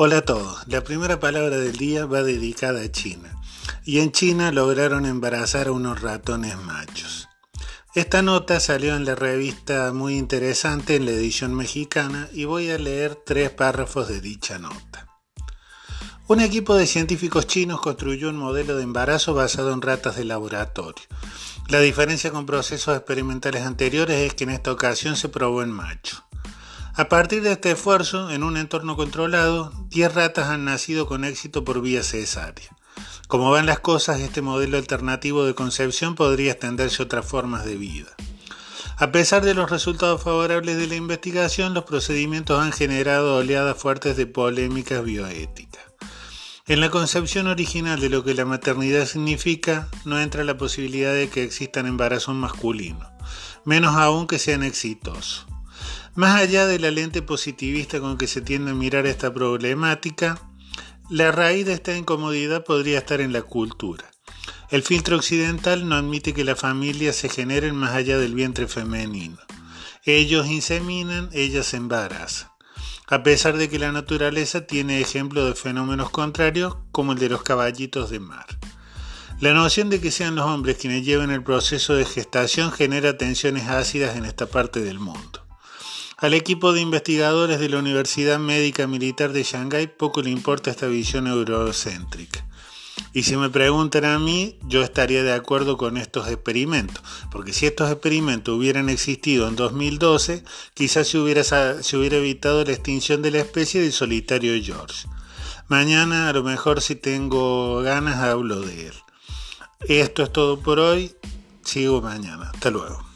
Hola a todos. La primera palabra del día va dedicada a China. Y en China lograron embarazar a unos ratones machos. Esta nota salió en la revista muy interesante en la edición mexicana y voy a leer tres párrafos de dicha nota. Un equipo de científicos chinos construyó un modelo de embarazo basado en ratas de laboratorio. La diferencia con procesos experimentales anteriores es que en esta ocasión se probó en macho. A partir de este esfuerzo, en un entorno controlado, 10 ratas han nacido con éxito por vía cesárea. Como van las cosas, este modelo alternativo de concepción podría extenderse a otras formas de vida. A pesar de los resultados favorables de la investigación, los procedimientos han generado oleadas fuertes de polémicas bioéticas. En la concepción original de lo que la maternidad significa, no entra la posibilidad de que existan embarazos masculinos, menos aún que sean exitosos. Más allá de la lente positivista con que se tiende a mirar esta problemática, la raíz de esta incomodidad podría estar en la cultura. El filtro occidental no admite que las familias se generen más allá del vientre femenino. Ellos inseminan, ellas embarazan. A pesar de que la naturaleza tiene ejemplos de fenómenos contrarios, como el de los caballitos de mar. La noción de que sean los hombres quienes lleven el proceso de gestación genera tensiones ácidas en esta parte del mundo. Al equipo de investigadores de la Universidad Médica Militar de Shanghái poco le importa esta visión eurocéntrica. Y si me preguntan a mí, yo estaría de acuerdo con estos experimentos, porque si estos experimentos hubieran existido en 2012, quizás se hubiera, se hubiera evitado la extinción de la especie del solitario George. Mañana, a lo mejor si tengo ganas, hablo de él. Esto es todo por hoy. Sigo mañana. Hasta luego.